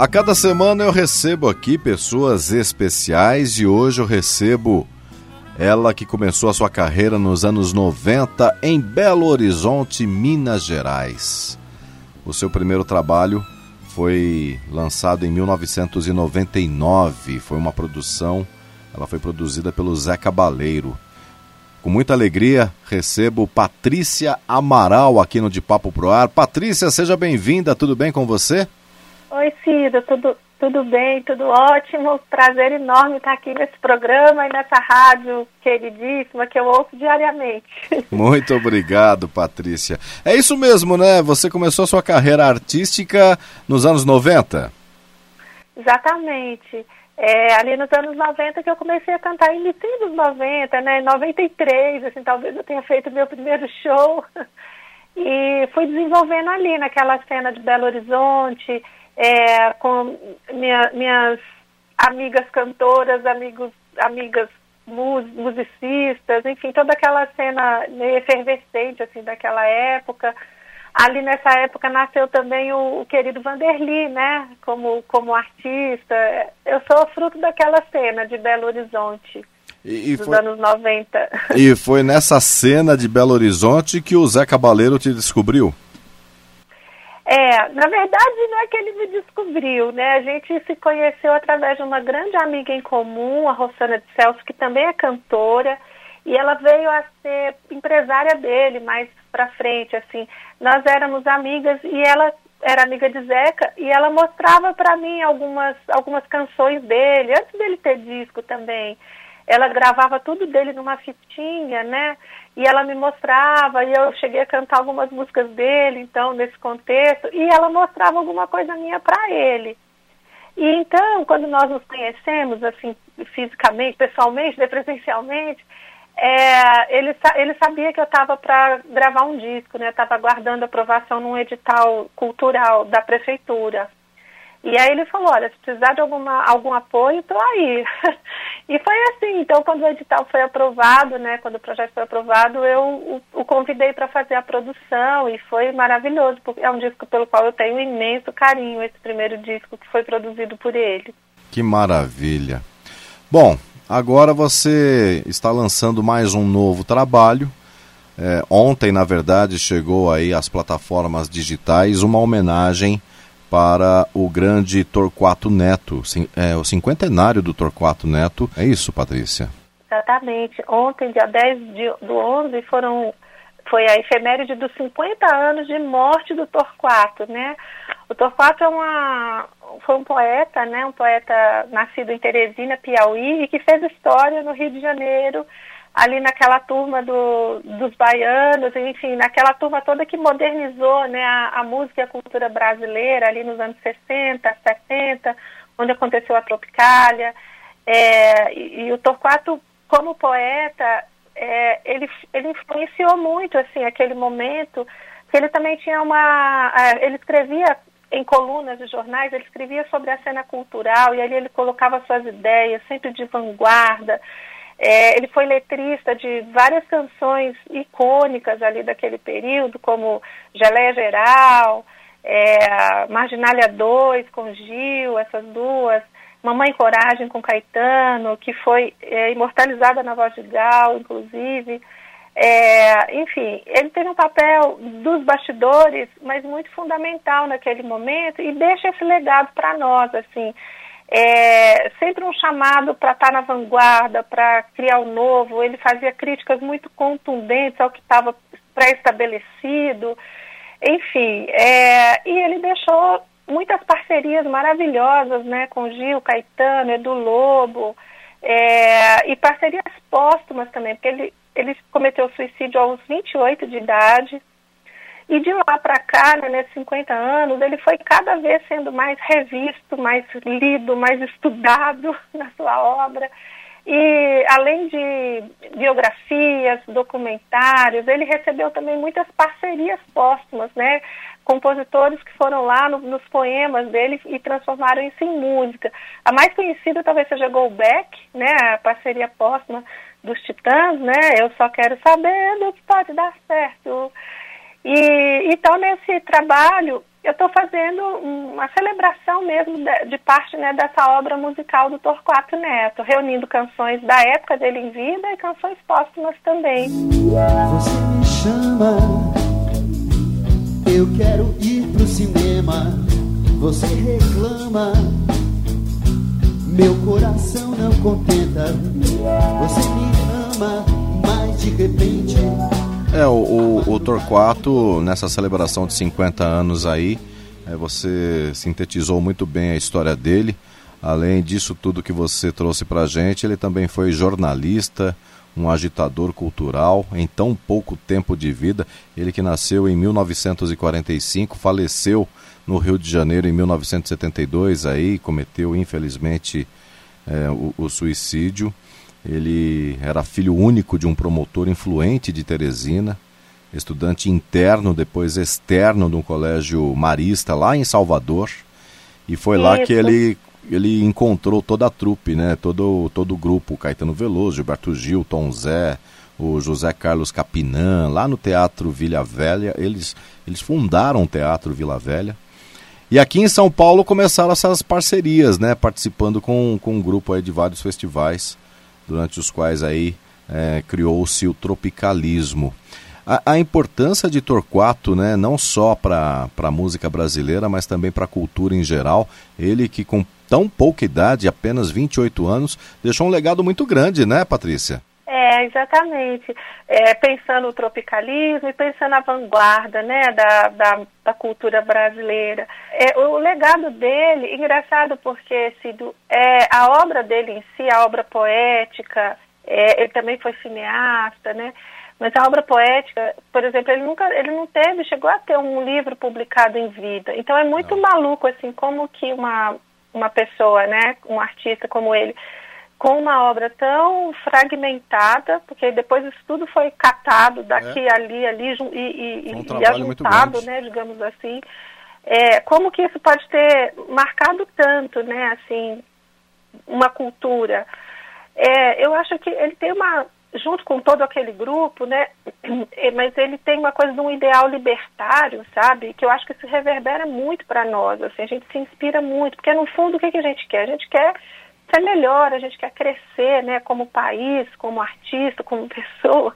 A cada semana eu recebo aqui pessoas especiais e hoje eu recebo ela que começou a sua carreira nos anos 90 em Belo Horizonte, Minas Gerais. O seu primeiro trabalho foi lançado em 1999, foi uma produção, ela foi produzida pelo Zé Cabaleiro. Com muita alegria, recebo Patrícia Amaral aqui no De Papo Pro Ar. Patrícia, seja bem-vinda, tudo bem com você? Oi, Cida, tudo, tudo bem, tudo ótimo. Prazer enorme estar aqui nesse programa e nessa rádio queridíssima que eu ouço diariamente. Muito obrigado, Patrícia. É isso mesmo, né? Você começou a sua carreira artística nos anos 90? Exatamente. É, ali nos anos 90 que eu comecei a cantar, início dos 90, né? 93, assim, talvez eu tenha feito meu primeiro show. E fui desenvolvendo ali naquela cena de Belo Horizonte, é, com minha, minhas amigas cantoras, amigos, amigas musicistas, enfim, toda aquela cena meio efervescente assim daquela época. Ali nessa época nasceu também o, o querido Vanderly, né, como, como artista. Eu sou fruto daquela cena de Belo Horizonte. E, e dos foi, anos 90. E foi nessa cena de Belo Horizonte que o Zé Cabaleiro te descobriu? É, na verdade não é que ele me descobriu, né? A gente se conheceu através de uma grande amiga em comum, a Rosana de Celso, que também é cantora, e ela veio a ser empresária dele mais pra frente, assim. Nós éramos amigas e ela era amiga de Zeca e ela mostrava para mim algumas algumas canções dele, antes dele ter disco também ela gravava tudo dele numa fitinha, né? E ela me mostrava, e eu cheguei a cantar algumas músicas dele, então, nesse contexto, e ela mostrava alguma coisa minha para ele. E então, quando nós nos conhecemos, assim, fisicamente, pessoalmente, né, presencialmente, é, ele, ele sabia que eu estava para gravar um disco, né? Estava aguardando aprovação num edital cultural da prefeitura. E aí ele falou, olha, se precisar de alguma, algum apoio, estou aí. e foi assim, então quando o edital foi aprovado, né, quando o projeto foi aprovado, eu o, o convidei para fazer a produção e foi maravilhoso, porque é um disco pelo qual eu tenho imenso carinho, esse primeiro disco que foi produzido por ele. Que maravilha. Bom, agora você está lançando mais um novo trabalho. É, ontem, na verdade, chegou aí às plataformas digitais uma homenagem para o grande Torquato Neto, é, o cinquentenário do Torquato Neto. É isso, Patrícia? Exatamente. Ontem, dia 10 de, do 11, foram, foi a efeméride dos 50 anos de morte do Torquato, né? O Torquato é uma, foi um poeta, né? Um poeta nascido em Teresina, Piauí, e que fez história no Rio de Janeiro, ali naquela turma do, dos baianos, enfim, naquela turma toda que modernizou né, a, a, música e a cultura brasileira ali nos anos 60, 70, onde aconteceu a Tropicália. É, e, e, o Torquato, como poeta, é, ele, ele influenciou muito assim aquele momento, que ele também tinha uma... É, ele escrevia em colunas de jornais, ele escrevia sobre a cena cultural e ali ele colocava suas ideias, sempre de vanguarda, é, ele foi letrista de várias canções icônicas ali daquele período, como Geleia Geral, é, Marginália 2 com Gil, essas duas, Mamãe Coragem com Caetano, que foi é, imortalizada na voz de Gal, inclusive. É, enfim, ele teve um papel dos bastidores, mas muito fundamental naquele momento e deixa esse legado para nós, assim é, sempre um chamado para estar tá na vanguarda, para criar o novo. Ele fazia críticas muito contundentes ao que estava pré-estabelecido. Enfim, é, e ele deixou muitas parcerias maravilhosas né, com Gil, Caetano, Edu Lobo, é, e parcerias póstumas também, porque ele ele cometeu suicídio aos 28 de idade. E de lá para cá, né, nesses 50 anos, ele foi cada vez sendo mais revisto, mais lido, mais estudado na sua obra. E além de biografias, documentários, ele recebeu também muitas parcerias póstumas, né? Compositores que foram lá no, nos poemas dele e transformaram isso em música. A mais conhecida talvez seja Golbeck, né? A parceria póstuma dos Titãs, né? Eu só quero saber do que pode dar certo. E então nesse trabalho eu estou fazendo uma celebração mesmo de, de parte né, dessa obra musical do Torquato Neto, reunindo canções da época dele em vida e canções póstumas também. Você me chama, eu quero ir pro cinema. Você reclama, meu coração não contenta. Você me ama, mas de repente é, o, o, o, Torquato, nessa celebração de 50 anos aí, é, você sintetizou muito bem a história dele. Além disso tudo que você trouxe pra gente, ele também foi jornalista, um agitador cultural em tão pouco tempo de vida. Ele que nasceu em 1945, faleceu no Rio de Janeiro em 1972, aí cometeu infelizmente é, o, o suicídio. Ele era filho único de um promotor influente de Teresina, estudante interno, depois externo de um colégio marista lá em Salvador. E foi Isso. lá que ele, ele encontrou toda a trupe, né? todo, todo o grupo, Caetano Veloso, Gilberto Gil, Tom Zé, o José Carlos Capinã, lá no Teatro Vila Velha. Eles, eles fundaram o Teatro Vila Velha. E aqui em São Paulo começaram essas parcerias, né? Participando com, com um grupo aí de vários festivais durante os quais aí é, criou-se o tropicalismo. A, a, importância de Torquato, né, não só para a música brasileira, mas também para a cultura em geral, ele que com tão pouca idade, apenas 28 anos, deixou um legado muito grande, né, Patrícia? É, exatamente. É, pensando no tropicalismo e pensando na vanguarda né, da, da, da cultura brasileira. É, o legado dele, engraçado porque Cido, é, a obra dele em si, a obra poética, é, ele também foi cineasta, né? Mas a obra poética, por exemplo, ele nunca, ele não teve, chegou a ter um livro publicado em vida. Então é muito não. maluco assim como que uma uma pessoa, né, um artista como ele, com uma obra tão fragmentada, porque depois isso tudo foi catado daqui, é. ali, ali e, e, um e ajuntado, né, digamos assim. É, como que isso pode ter marcado tanto, né, assim, uma cultura? É, eu acho que ele tem uma, junto com todo aquele grupo, né, mas ele tem uma coisa de um ideal libertário, sabe, que eu acho que se reverbera muito para nós, assim, a gente se inspira muito, porque no fundo o que, que a gente quer? A gente quer ser melhor, a gente quer crescer, né, como país, como artista, como pessoa.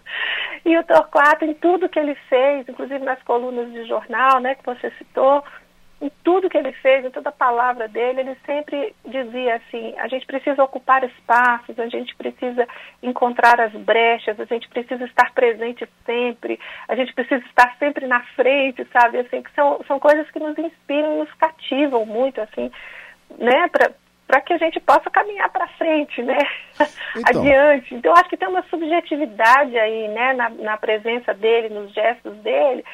E o Torquato, em tudo que ele fez, inclusive nas colunas de jornal, né, que você citou, em tudo que ele fez, em toda a palavra dele, ele sempre dizia assim: a gente precisa ocupar espaços, a gente precisa encontrar as brechas, a gente precisa estar presente sempre, a gente precisa estar sempre na frente, sabe? Assim, que são, são coisas que nos inspiram nos cativam muito, assim, né? Para que a gente possa caminhar para frente, né? Então. Adiante. Então, acho que tem uma subjetividade aí, né, na, na presença dele, nos gestos dele,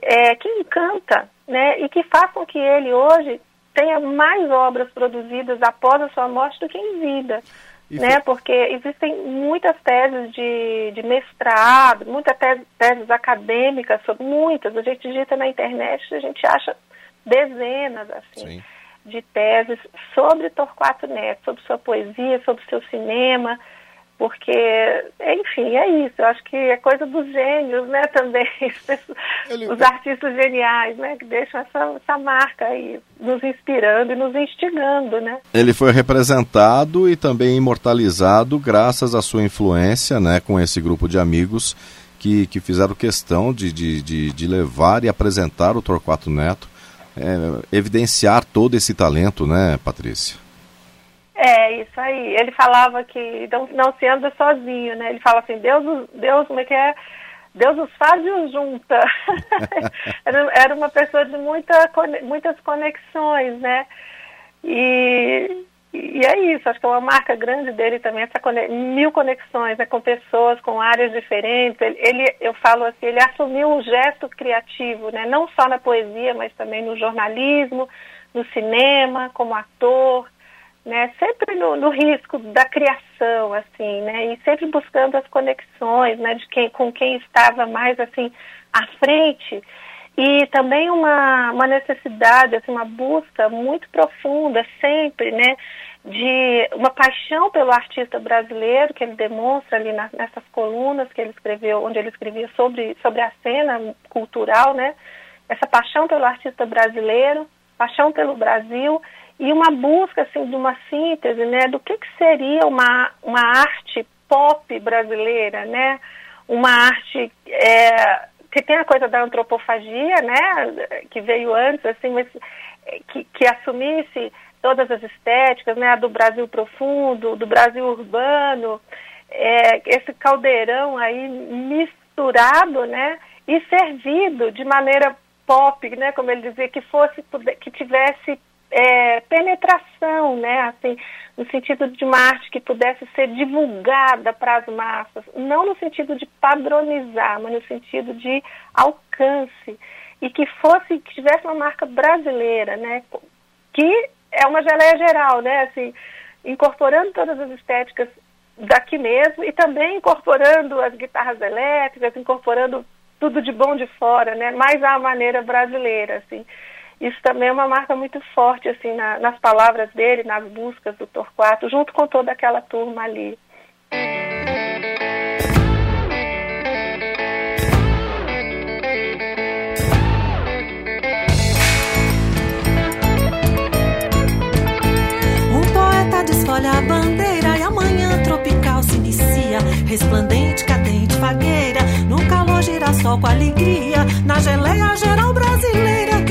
é, que encanta, né, e que faz com que ele hoje tenha mais obras produzidas após a sua morte do que em vida. né? Porque existem muitas teses de, de mestrado, muitas teses, teses acadêmicas, sobre, muitas. A gente digita na internet, a gente acha dezenas assim. Sim de teses sobre Torquato Neto, sobre sua poesia, sobre seu cinema, porque, enfim, é isso. Eu acho que é coisa dos gênios, né, também. Os artistas geniais, né, que deixam essa, essa marca aí, nos inspirando e nos instigando, né. Ele foi representado e também imortalizado graças à sua influência, né, com esse grupo de amigos que, que fizeram questão de, de, de, de levar e apresentar o Torquato Neto é, evidenciar todo esse talento, né, Patrícia? É, isso aí. Ele falava que não, não se anda sozinho, né? Ele fala assim, Deus, Deus, como é que é? Deus os faz e os junta. era, uma pessoa de muita, muitas conexões, né? E, e é isso, acho que é uma marca grande dele também, essa mil conexões né, com pessoas, com áreas diferentes. Ele, ele, eu falo assim, ele assumiu um gesto criativo, né, não só na poesia, mas também no jornalismo, no cinema, como ator, né, sempre no, no risco da criação, assim, né, e sempre buscando as conexões, né, de quem, com quem estava mais assim à frente e também uma, uma necessidade, assim, uma busca muito profunda sempre, né, de uma paixão pelo artista brasileiro que ele demonstra ali na, nessas colunas que ele escreveu, onde ele escrevia sobre, sobre a cena cultural, né, essa paixão pelo artista brasileiro, paixão pelo Brasil e uma busca assim de uma síntese, né, do que, que seria uma, uma arte pop brasileira, né, uma arte é, que tem a coisa da antropofagia, né, que veio antes, assim, mas que, que assumisse todas as estéticas, né, do Brasil profundo, do Brasil urbano, é, esse caldeirão aí misturado, né, e servido de maneira pop, né, como ele dizia, que fosse, que tivesse é, penetração, né, assim, no sentido de uma arte que pudesse ser divulgada para as massas, não no sentido de padronizar, mas no sentido de alcance e que fosse, que tivesse uma marca brasileira, né, que é uma geleia geral, né, assim, incorporando todas as estéticas daqui mesmo e também incorporando as guitarras elétricas, incorporando tudo de bom de fora, né, mais à maneira brasileira, assim. Isso também é uma marca muito forte, assim, na, nas palavras dele, nas buscas do Torquato, junto com toda aquela turma ali. Um poeta desfolha a bandeira e amanhã tropical se inicia, resplandente, cadente, fagueira, no calor girassol com alegria, na geleia geral brasileira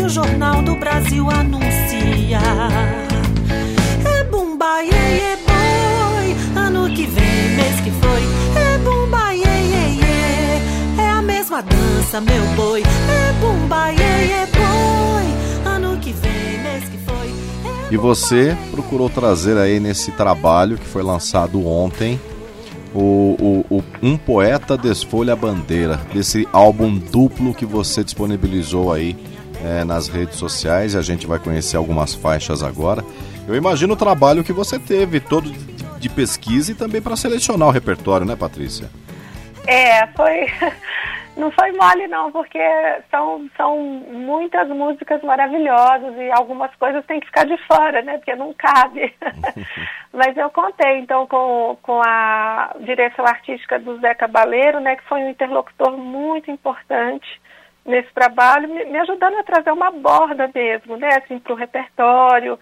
o Jornal do Brasil anuncia. É bumba, iê, iê, boi, ano que vem, mês que foi. É bumba, iê, iê, iê, é a mesma dança, meu boi. É bumba, iê, iê, boi, ano que vem, mês que foi. É E você procurou trazer aí nesse trabalho que foi lançado ontem o, o, o, Um Poeta Desfolha a Bandeira, desse álbum duplo que você disponibilizou aí é, nas redes sociais. A gente vai conhecer algumas faixas agora. Eu imagino o trabalho que você teve, todo de, pesquisa e também para selecionar o repertório, né, Patrícia? É, foi. Não foi mole, não, porque são, são muitas músicas maravilhosas e algumas coisas têm que ficar de fora, né? Porque não cabe. Mas eu contei, então, com, com a direção artística do Zé Cabaleiro, né? Que foi um interlocutor muito importante nesse trabalho, me, me ajudando a trazer uma borda mesmo, né? Assim, para o repertório,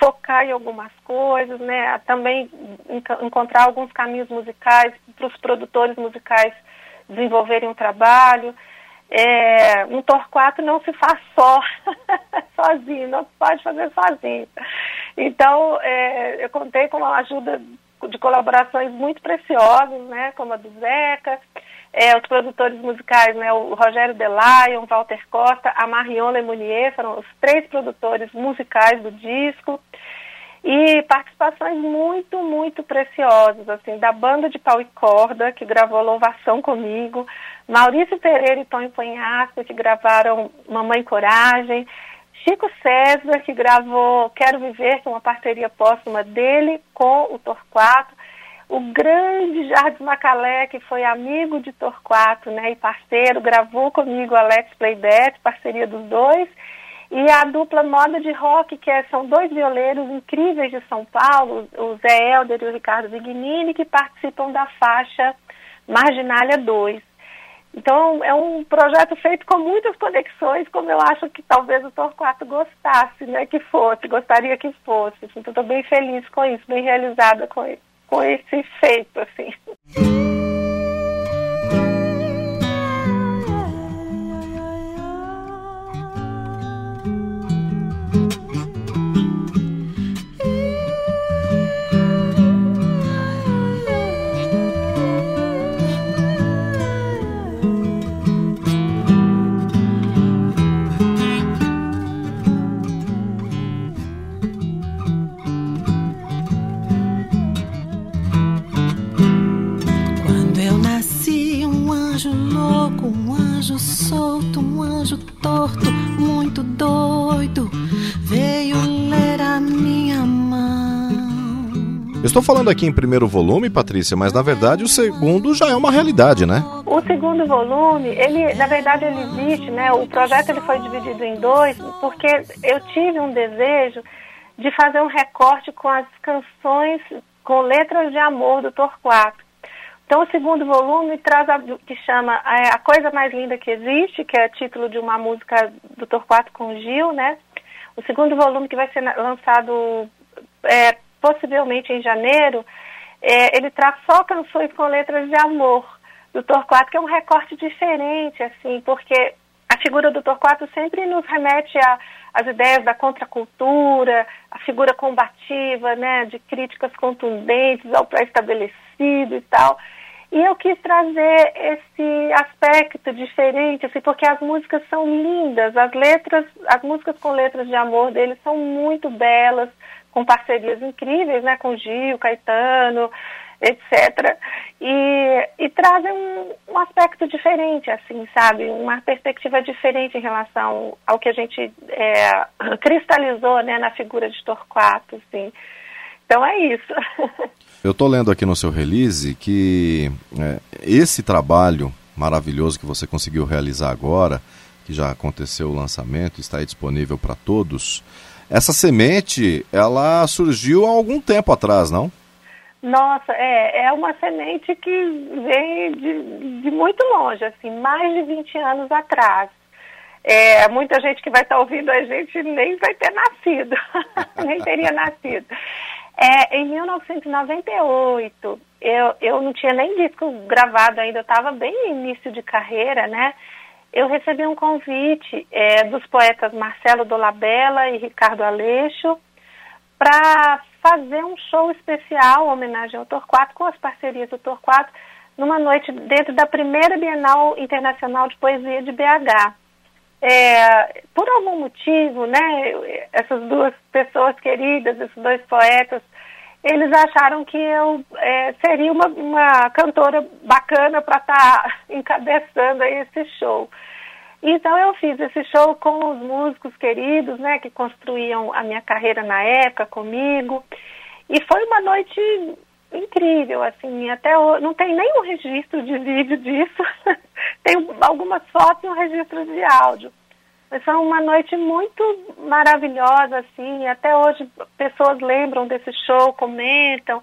focar em algumas coisas, né? Também encontrar alguns caminhos musicais para os produtores musicais desenvolverem um trabalho. É, um Torquato não se faz só, sozinho, não se pode fazer sozinho. Então, é, eu contei com a ajuda de colaborações muito preciosas, né, como a do Zeca, é, os produtores musicais, né, o Rogério Delayon, Walter Costa, a Marion Lemonnier, foram os três produtores musicais do disco. E participações muito, muito preciosas, assim, da banda de pau e corda, que gravou Louvação comigo, Maurício Pereira e Tony Panhaço, que gravaram Mamãe Coragem, Chico César, que gravou Quero Viver, que é uma parceria póstuma dele com o Torquato, o grande Jardim Macalé, que foi amigo de Torquato, né, e parceiro, gravou comigo Alex Playback, parceria dos dois, e a dupla Moda de Rock, que é, são dois violeiros incríveis de São Paulo, o Zé Helder e o Ricardo Vignini, que participam da faixa Marginália 2. Então, é um projeto feito com muitas conexões, como eu acho que talvez o Torquato gostasse, né, que fosse, gostaria que fosse. Então, estou bem feliz com isso, bem realizada com, com esse feito, assim. Anjo solto, um anjo torto, muito doido, veio ler a minha mão. Eu estou falando aqui em primeiro volume, Patrícia, mas na verdade o segundo já é uma realidade, né? O segundo volume, ele, na verdade, ele existe, né? O projeto ele foi dividido em dois, porque eu tive um desejo de fazer um recorte com as canções com letras de amor do Torquato. Então, o segundo volume traz a, que chama é, A Coisa Mais Linda Que Existe, que é título de uma música do Torquato com Gil, né? O segundo volume que vai ser lançado é, possivelmente em janeiro, é, ele traz só canções com letras de amor do Torquato, que é um recorte diferente, assim, porque a figura do Torquato sempre nos remete às ideias da contracultura, a figura combativa, né, de críticas contundentes ao pré-estabelecido e tal. E eu quis trazer esse aspecto diferente, assim, porque as músicas são lindas, as letras, as músicas com letras de amor dele são muito belas, com parcerias incríveis, né, com Gil, Caetano, etc. E, e trazem um, um, aspecto diferente, assim, sabe? Uma perspectiva diferente em relação ao que a gente é, cristalizou, né, na figura de Torquato, assim. Então é isso. Eu estou lendo aqui no seu release que é, esse trabalho maravilhoso que você conseguiu realizar agora, que já aconteceu o lançamento, está aí disponível para todos. Essa semente, ela surgiu há algum tempo atrás, não? Nossa, é, é uma semente que vem de, de muito longe, assim, mais de 20 anos atrás. É, muita gente que vai estar tá ouvindo a gente nem vai ter nascido, nem teria nascido. É, em 1998, eu, eu não tinha nem disco gravado ainda, eu estava bem no início de carreira, né? eu recebi um convite é, dos poetas Marcelo Dolabella e Ricardo Aleixo para fazer um show especial, homenagem ao Torquato, com as parcerias do Torquato, numa noite dentro da primeira Bienal Internacional de Poesia de BH. É, por algum motivo, né, essas duas pessoas queridas, esses dois poetas, eles acharam que eu é, seria uma, uma cantora bacana para estar tá encabeçando esse show. Então eu fiz esse show com os músicos queridos, né, que construíam a minha carreira na época comigo. E foi uma noite incrível, assim, até hoje, não tem nenhum registro de vídeo disso. tem algumas fotos e um registro de áudio. Foi uma noite muito maravilhosa, assim, até hoje pessoas lembram desse show, comentam.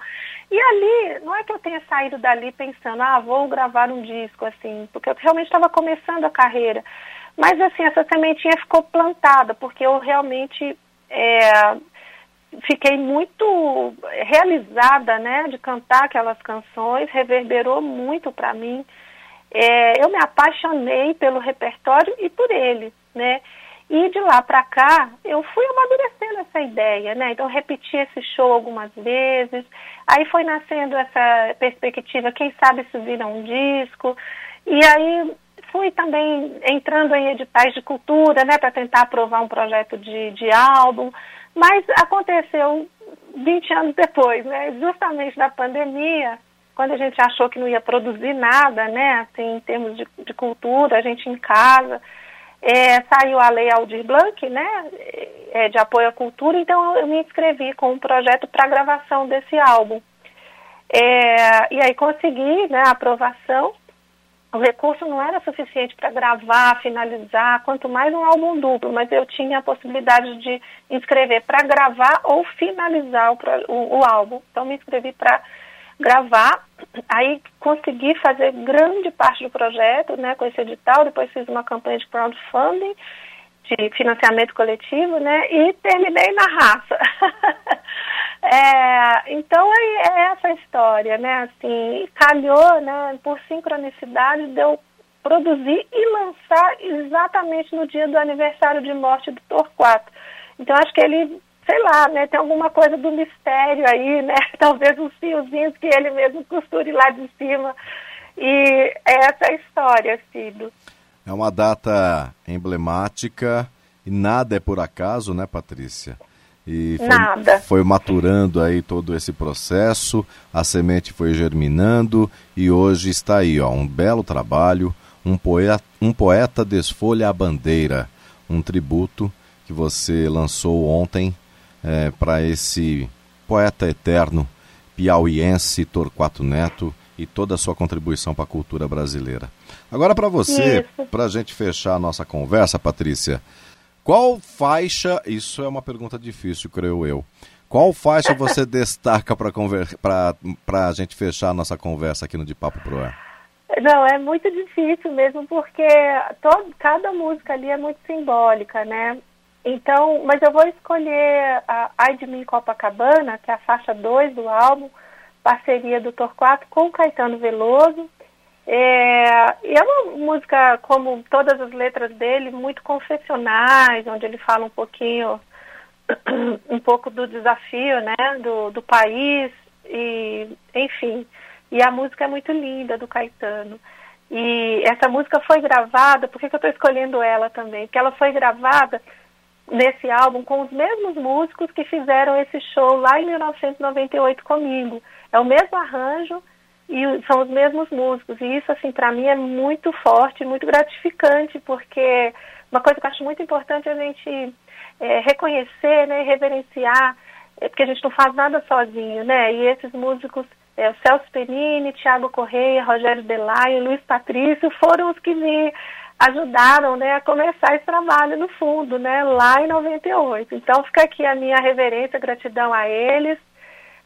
E ali, não é que eu tenha saído dali pensando, ah, vou gravar um disco, assim, porque eu realmente estava começando a carreira. Mas, assim, essa sementinha ficou plantada, porque eu realmente é, fiquei muito realizada, né, de cantar aquelas canções, reverberou muito para mim. É, eu me apaixonei pelo repertório e por ele né? E de lá para cá, eu fui amadurecendo essa ideia, né? Então, repeti esse show algumas vezes. Aí foi nascendo essa perspectiva, quem sabe isso vira um disco. E aí fui também entrando em editais de cultura, né? Para tentar aprovar um projeto de, de álbum. Mas aconteceu 20 anos depois, né? Justamente da pandemia, quando a gente achou que não ia produzir nada, né? Assim, em termos de, de cultura, a gente em casa é, saiu a lei Aldir Blanc, né, é, de apoio à cultura, então eu me inscrevi com um projeto para gravação desse álbum. É, e aí consegui né, a aprovação. O recurso não era suficiente para gravar, finalizar, quanto mais um álbum duplo, mas eu tinha a possibilidade de inscrever para gravar ou finalizar o, o, o álbum. Então me inscrevi para gravar. Aí consegui fazer grande parte do projeto, né, com esse edital, depois fiz uma campanha de crowdfunding, de financiamento coletivo, né, e terminei na raça. é, então é, é essa história, né, assim, calhou, né, por sincronicidade, deu produzir e lançar exatamente no dia do aniversário de morte do Torquato. Então acho que ele sei lá, né, tem alguma coisa do mistério aí, né? Talvez uns fiozinhos que ele mesmo costure lá de cima. E essa é a história, Cido. É uma data emblemática e nada é por acaso, né, Patrícia? E foi, Nada. foi maturando aí todo esse processo, a semente foi germinando e hoje está aí, ó, um belo trabalho, um poeta, um poeta desfolha a bandeira, um tributo que você lançou ontem é, para esse poeta eterno piauiense Torquato Neto e toda a sua contribuição para a cultura brasileira. Agora para você, para a gente fechar a nossa conversa, Patrícia, qual faixa, isso é uma pergunta difícil, creio eu, qual faixa você destaca para a gente fechar a nossa conversa aqui no De Papo Pro Ar? Não, é muito difícil mesmo, porque todo, cada música ali é muito simbólica, né? Então, mas eu vou escolher a Ai de Mim Copacabana, que é a faixa 2 do álbum, parceria do Torquato com Caetano Veloso. É, e é uma música, como todas as letras dele, muito confessionais, onde ele fala um pouquinho, um pouco do desafio, né, do, do país, e enfim. E a música é muito linda, do Caetano. E essa música foi gravada, por que, que eu estou escolhendo ela também? Porque ela foi gravada nesse álbum com os mesmos músicos que fizeram esse show lá em 1998 comigo. É o mesmo arranjo e são os mesmos músicos. E isso, assim, para mim é muito forte, muito gratificante, porque uma coisa que eu acho muito importante é a gente é, reconhecer, né, reverenciar, é, porque a gente não faz nada sozinho, né? E esses músicos, é, o Celso Penini, Tiago Correia, Rogério Delaio, Luiz Patrício, foram os que me ajudaram né, a começar esse trabalho no fundo, né, lá em 98. Então fica aqui a minha reverência, gratidão a eles,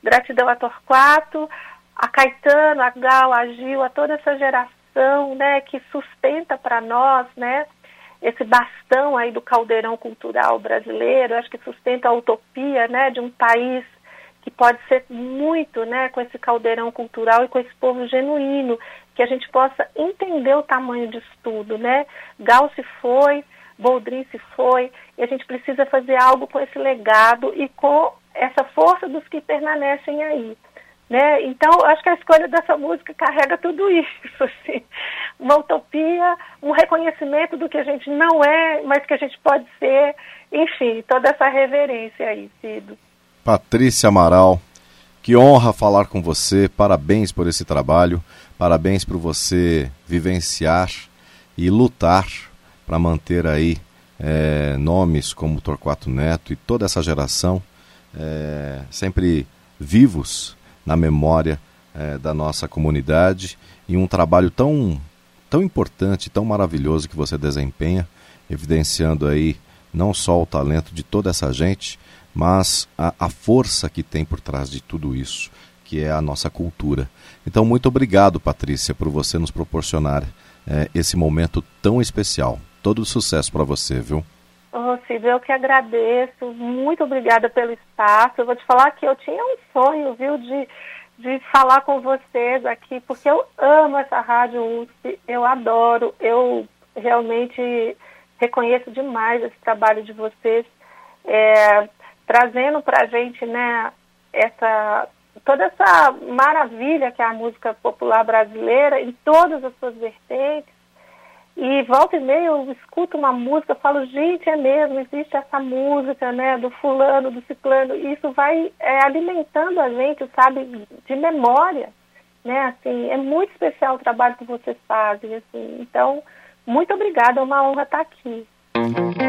gratidão a Torquato, a Caetano, a Gal, a Gil, a toda essa geração né, que sustenta para nós né, esse bastão aí do caldeirão cultural brasileiro, acho que sustenta a utopia né, de um país que pode ser muito né, com esse caldeirão cultural e com esse povo genuíno, que a gente possa entender o tamanho disso tudo, né? Gal se foi, Boldrin se foi, e a gente precisa fazer algo com esse legado e com essa força dos que permanecem aí. Né? Então, acho que a escolha dessa música carrega tudo isso, assim. uma utopia, um reconhecimento do que a gente não é, mas que a gente pode ser, enfim, toda essa reverência aí, Cido. Patrícia Amaral, que honra falar com você, parabéns por esse trabalho, parabéns por você vivenciar e lutar para manter aí é, nomes como Torquato Neto e toda essa geração é, sempre vivos na memória é, da nossa comunidade e um trabalho tão, tão importante, tão maravilhoso que você desempenha, evidenciando aí não só o talento de toda essa gente, mas a, a força que tem por trás de tudo isso, que é a nossa cultura. Então, muito obrigado, Patrícia, por você nos proporcionar é, esse momento tão especial. Todo sucesso para você, viu? Oh, Silvio, eu que agradeço. Muito obrigada pelo espaço. Eu vou te falar que eu tinha um sonho, viu, de, de falar com vocês aqui, porque eu amo essa rádio USP, eu adoro, eu realmente reconheço demais esse trabalho de vocês, é, trazendo para a gente, né, essa toda essa maravilha que é a música popular brasileira em todas as suas vertentes. E volta e meia eu escuto uma música, falo, gente, é mesmo, existe essa música, né, do fulano, do ciclano, e isso vai é, alimentando a gente, sabe, de memória, né, assim, é muito especial o trabalho que vocês fazem, assim, então, muito obrigada, é uma honra estar aqui. nos